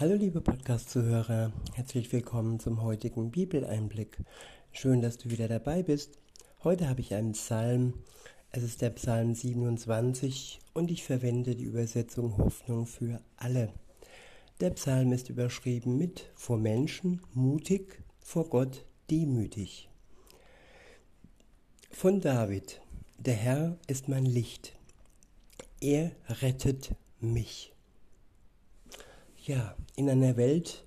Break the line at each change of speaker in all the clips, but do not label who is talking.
Hallo liebe Podcast-Zuhörer, herzlich willkommen zum heutigen Bibeleinblick. Schön, dass du wieder dabei bist. Heute habe ich einen Psalm. Es ist der Psalm 27 und ich verwende die Übersetzung Hoffnung für alle. Der Psalm ist überschrieben mit vor Menschen mutig, vor Gott demütig. Von David. Der Herr ist mein Licht. Er rettet mich. Ja, in einer Welt,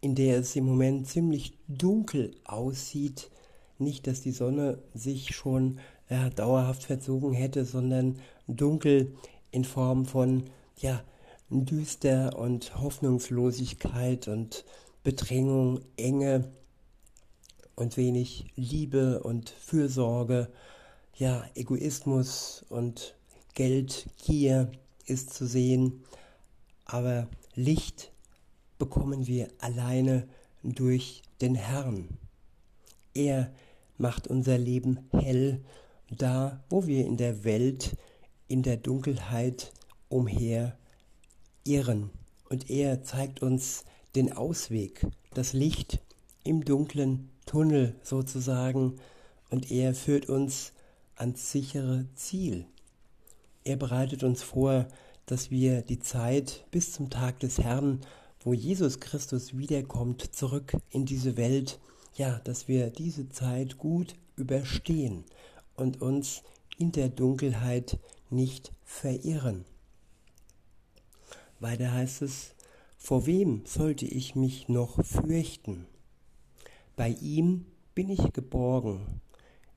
in der es im Moment ziemlich dunkel aussieht, nicht, dass die Sonne sich schon ja, dauerhaft verzogen hätte, sondern dunkel in Form von ja, düster und Hoffnungslosigkeit und Bedrängung, Enge und wenig Liebe und Fürsorge, ja, Egoismus und Geldgier ist zu sehen, aber Licht bekommen wir alleine durch den Herrn. Er macht unser Leben hell, da wo wir in der Welt in der Dunkelheit umher irren. Und er zeigt uns den Ausweg, das Licht im dunklen Tunnel sozusagen, und er führt uns ans sichere Ziel. Er bereitet uns vor, dass wir die Zeit bis zum Tag des Herrn, wo Jesus Christus wiederkommt, zurück in diese Welt, ja, dass wir diese Zeit gut überstehen und uns in der Dunkelheit nicht verirren. Weiter heißt es, vor wem sollte ich mich noch fürchten? Bei ihm bin ich geborgen,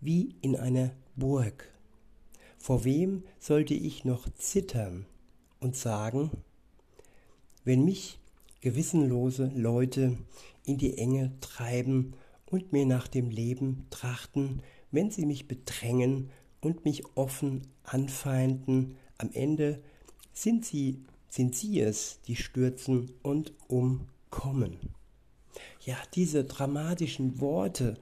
wie in einer Burg. Vor wem sollte ich noch zittern? Und sagen, wenn mich gewissenlose Leute in die Enge treiben und mir nach dem Leben trachten, wenn sie mich bedrängen und mich offen anfeinden, am Ende sind sie, sind sie es, die stürzen und umkommen. Ja, diese dramatischen Worte,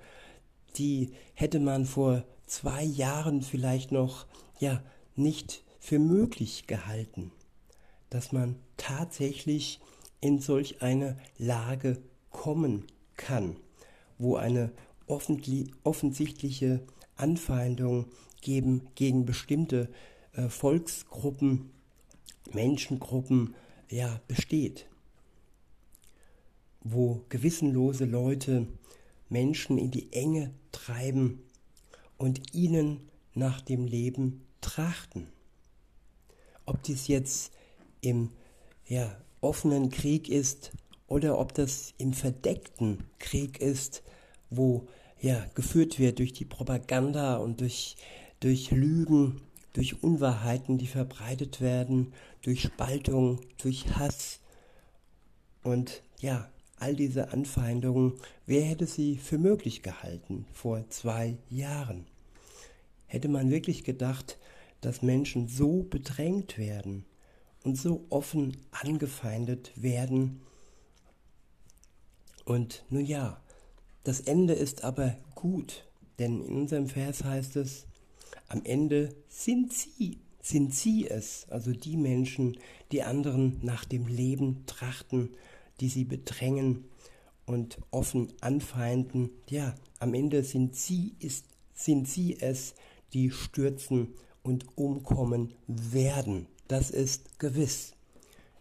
die hätte man vor zwei Jahren vielleicht noch, ja, nicht für möglich gehalten dass man tatsächlich in solch eine Lage kommen kann, wo eine offensichtliche Anfeindung gegen, gegen bestimmte äh, Volksgruppen, Menschengruppen ja, besteht, wo gewissenlose Leute Menschen in die Enge treiben und ihnen nach dem Leben trachten. Ob dies jetzt im ja, offenen Krieg ist oder ob das im verdeckten Krieg ist, wo ja geführt wird durch die Propaganda und durch, durch Lügen, durch Unwahrheiten, die verbreitet werden, durch Spaltung, durch Hass und ja, all diese Anfeindungen, wer hätte sie für möglich gehalten vor zwei Jahren? Hätte man wirklich gedacht, dass Menschen so bedrängt werden, und so offen angefeindet werden. Und nun ja, das Ende ist aber gut, denn in unserem Vers heißt es, am Ende sind sie, sind sie es, also die Menschen, die anderen nach dem Leben trachten, die sie bedrängen und offen anfeinden. Ja, am Ende sind sie, ist, sind sie es, die stürzen und umkommen werden. Das ist gewiss.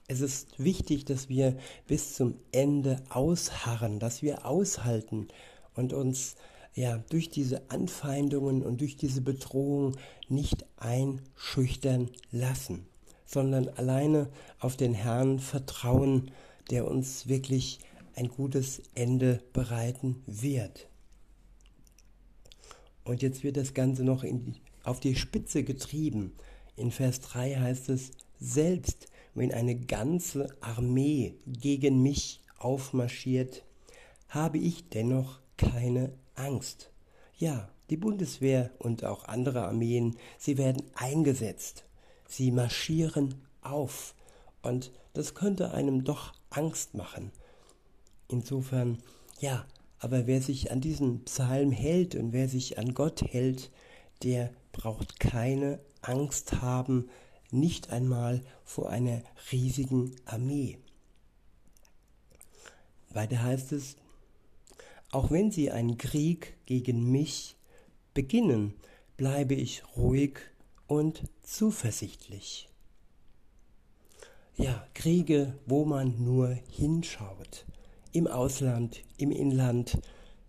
Es ist wichtig, dass wir bis zum Ende ausharren, dass wir aushalten und uns ja durch diese Anfeindungen und durch diese Bedrohung nicht einschüchtern lassen, sondern alleine auf den Herrn vertrauen, der uns wirklich ein gutes Ende bereiten wird. Und jetzt wird das Ganze noch die, auf die Spitze getrieben. In Vers 3 heißt es, selbst wenn eine ganze Armee gegen mich aufmarschiert, habe ich dennoch keine Angst. Ja, die Bundeswehr und auch andere Armeen, sie werden eingesetzt. Sie marschieren auf. Und das könnte einem doch Angst machen. Insofern, ja, aber wer sich an diesen Psalm hält und wer sich an Gott hält, der braucht keine Angst haben, nicht einmal vor einer riesigen Armee. Weiter heißt es, auch wenn sie einen Krieg gegen mich beginnen, bleibe ich ruhig und zuversichtlich. Ja, Kriege, wo man nur hinschaut, im Ausland, im Inland,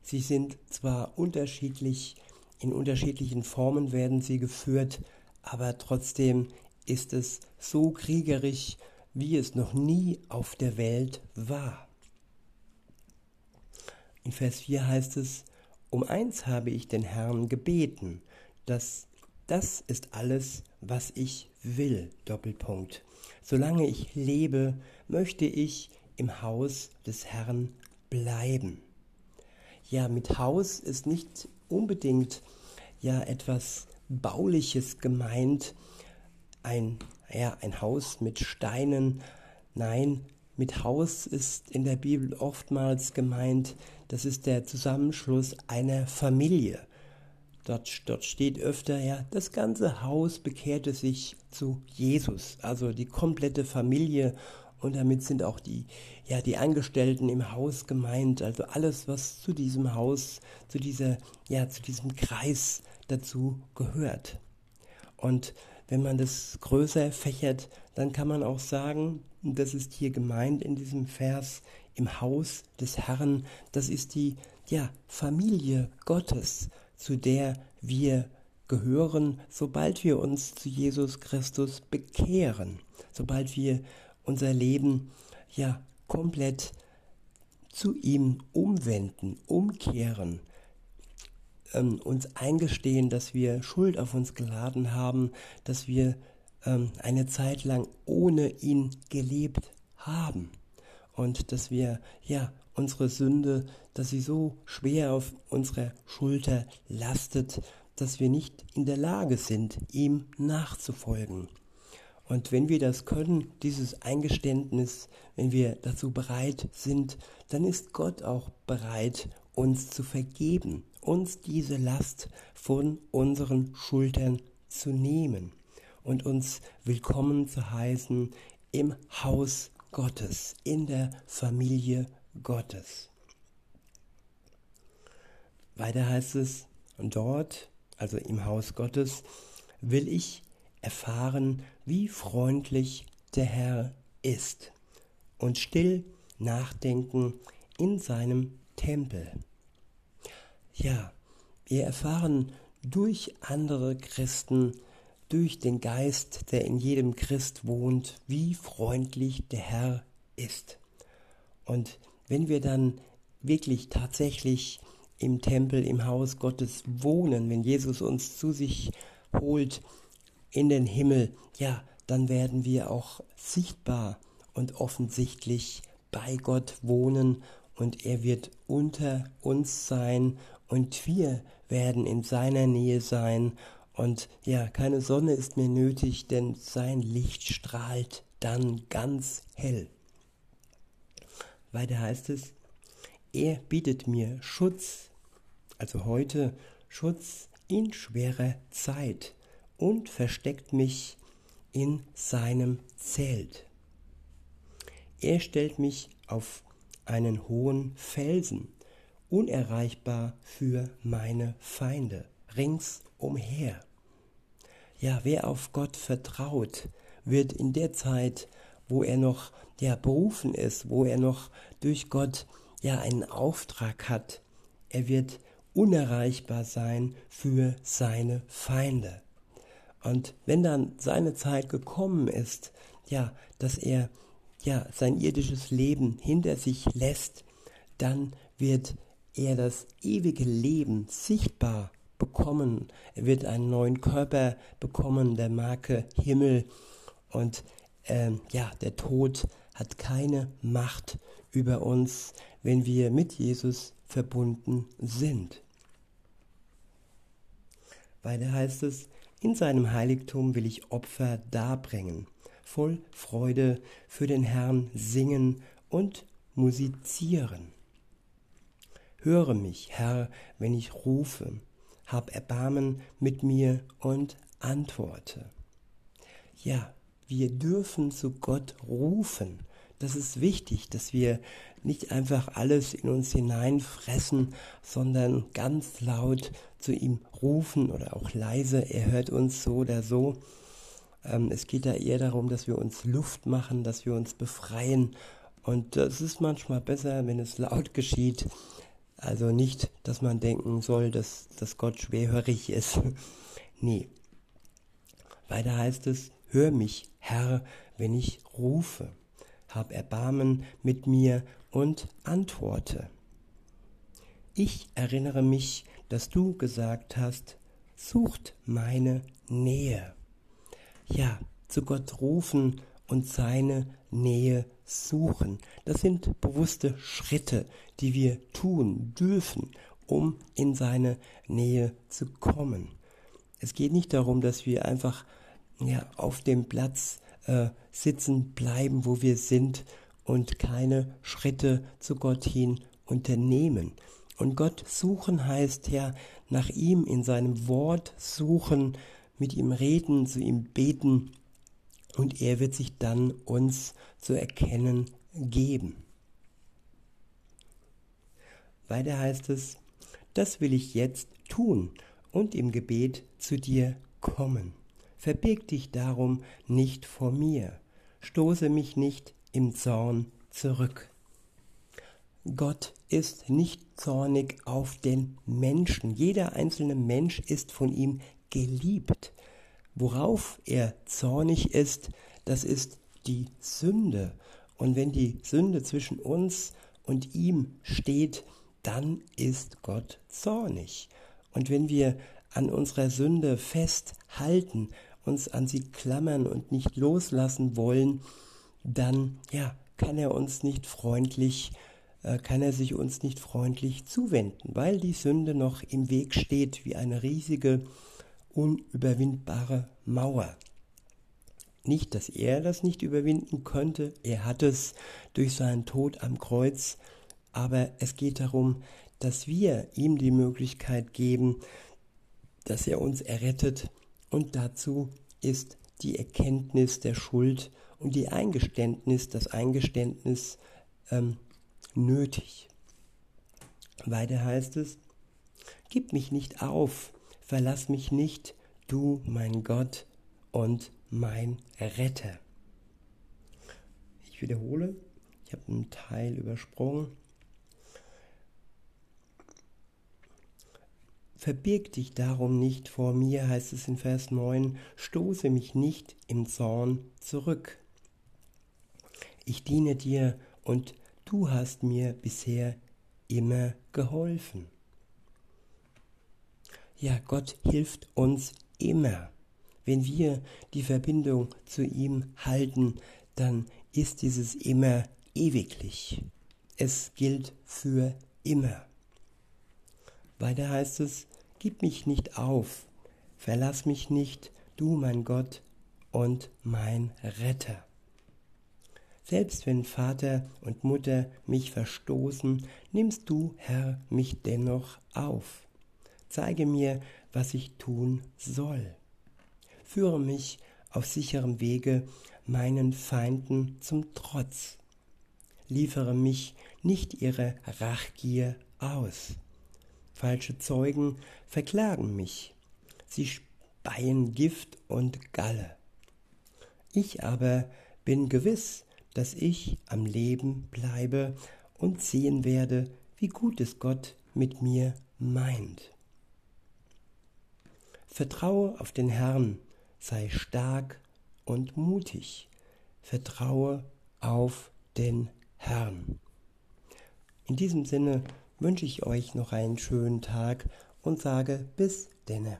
sie sind zwar unterschiedlich, in unterschiedlichen Formen werden sie geführt, aber trotzdem ist es so kriegerisch, wie es noch nie auf der Welt war. In Vers 4 heißt es, um eins habe ich den Herrn gebeten, dass das ist alles, was ich will. Doppelpunkt. Solange ich lebe, möchte ich im Haus des Herrn bleiben. Ja, mit Haus ist nicht unbedingt ja etwas bauliches gemeint, ein ja, ein Haus mit Steinen. Nein, mit Haus ist in der Bibel oftmals gemeint, das ist der Zusammenschluss einer Familie. Dort, dort steht öfter, ja, das ganze Haus bekehrte sich zu Jesus, also die komplette Familie und damit sind auch die, ja, die Angestellten im Haus gemeint, also alles, was zu diesem Haus, zu dieser, ja, zu diesem Kreis dazu gehört. Und wenn man das größer fächert, dann kann man auch sagen, das ist hier gemeint in diesem Vers, im Haus des Herrn, das ist die ja, Familie Gottes, zu der wir gehören, sobald wir uns zu Jesus Christus bekehren, sobald wir unser Leben ja komplett zu ihm umwenden, umkehren, ähm, uns eingestehen, dass wir Schuld auf uns geladen haben, dass wir ähm, eine Zeit lang ohne ihn gelebt haben und dass wir ja unsere Sünde, dass sie so schwer auf unserer Schulter lastet, dass wir nicht in der Lage sind, ihm nachzufolgen. Und wenn wir das können, dieses Eingeständnis, wenn wir dazu bereit sind, dann ist Gott auch bereit, uns zu vergeben, uns diese Last von unseren Schultern zu nehmen und uns willkommen zu heißen im Haus Gottes, in der Familie Gottes. Weiter heißt es, und dort, also im Haus Gottes, will ich erfahren, wie freundlich der Herr ist und still nachdenken in seinem Tempel. Ja, wir erfahren durch andere Christen, durch den Geist, der in jedem Christ wohnt, wie freundlich der Herr ist. Und wenn wir dann wirklich tatsächlich im Tempel, im Haus Gottes wohnen, wenn Jesus uns zu sich holt in den Himmel, ja, dann werden wir auch sichtbar und offensichtlich bei Gott wohnen und er wird unter uns sein und wir werden in seiner Nähe sein und ja, keine Sonne ist mehr nötig, denn sein Licht strahlt dann ganz hell. Weiter heißt es, er bietet mir Schutz, also heute Schutz in schwerer Zeit und versteckt mich in seinem Zelt. Er stellt mich auf einen hohen Felsen unerreichbar für meine Feinde ringsumher. Ja, wer auf Gott vertraut, wird in der Zeit, wo er noch ja berufen ist, wo er noch durch Gott ja einen Auftrag hat, er wird unerreichbar sein für seine Feinde. Und wenn dann seine Zeit gekommen ist, ja, dass er ja sein irdisches Leben hinter sich lässt, dann wird er das ewige Leben sichtbar bekommen. Er wird einen neuen Körper bekommen, der Marke Himmel. Und ähm, ja, der Tod hat keine Macht über uns, wenn wir mit Jesus verbunden sind. Weiter heißt es, in seinem Heiligtum will ich Opfer darbringen, voll Freude für den Herrn singen und musizieren. Höre mich, Herr, wenn ich rufe, hab Erbarmen mit mir und antworte. Ja, wir dürfen zu Gott rufen, das ist wichtig, dass wir nicht einfach alles in uns hineinfressen, sondern ganz laut zu ihm rufen oder auch leise. Er hört uns so oder so. Ähm, es geht da eher darum, dass wir uns Luft machen, dass wir uns befreien. Und es ist manchmal besser, wenn es laut geschieht. Also nicht, dass man denken soll, dass, dass Gott schwerhörig ist. nee. Weiter heißt es, hör mich, Herr, wenn ich rufe hab Erbarmen mit mir und antworte. Ich erinnere mich, dass du gesagt hast, sucht meine Nähe. Ja, zu Gott rufen und seine Nähe suchen. Das sind bewusste Schritte, die wir tun dürfen, um in seine Nähe zu kommen. Es geht nicht darum, dass wir einfach ja, auf dem Platz äh, sitzen bleiben, wo wir sind und keine Schritte zu Gott hin unternehmen. Und Gott suchen heißt ja nach ihm in seinem Wort suchen, mit ihm reden, zu ihm beten und er wird sich dann uns zu erkennen geben. Weiter heißt es, das will ich jetzt tun und im Gebet zu dir kommen. Verbirg dich darum nicht vor mir, stoße mich nicht im Zorn zurück. Gott ist nicht zornig auf den Menschen. Jeder einzelne Mensch ist von ihm geliebt. Worauf er zornig ist, das ist die Sünde. Und wenn die Sünde zwischen uns und ihm steht, dann ist Gott zornig. Und wenn wir an unserer Sünde festhalten uns an sie klammern und nicht loslassen wollen, dann ja, kann er uns nicht freundlich, äh, kann er sich uns nicht freundlich zuwenden, weil die Sünde noch im Weg steht wie eine riesige, unüberwindbare Mauer. Nicht, dass er das nicht überwinden könnte, er hat es durch seinen Tod am Kreuz, aber es geht darum, dass wir ihm die Möglichkeit geben, dass er uns errettet und dazu ist die Erkenntnis der Schuld und die Eingeständnis, das Eingeständnis ähm, nötig. Weiter heißt es, Gib mich nicht auf, verlass mich nicht, du mein Gott und mein Retter. Ich wiederhole, ich habe einen Teil übersprungen. Verbirg dich darum nicht vor mir, heißt es in Vers 9, stoße mich nicht im Zorn zurück. Ich diene dir und du hast mir bisher immer geholfen. Ja, Gott hilft uns immer. Wenn wir die Verbindung zu ihm halten, dann ist dieses immer ewiglich. Es gilt für immer. Weiter heißt es, Gib mich nicht auf, verlass mich nicht, du mein Gott und mein Retter. Selbst wenn Vater und Mutter mich verstoßen, nimmst du, Herr, mich dennoch auf. Zeige mir, was ich tun soll. Führe mich auf sicherem Wege meinen Feinden zum Trotz. Liefere mich nicht ihre Rachgier aus. Falsche Zeugen verklagen mich. Sie speien Gift und Galle. Ich aber bin gewiss, dass ich am Leben bleibe und sehen werde, wie gut es Gott mit mir meint. Vertraue auf den Herrn, sei stark und mutig. Vertraue auf den Herrn. In diesem Sinne wünsche ich euch noch einen schönen Tag und sage bis denne.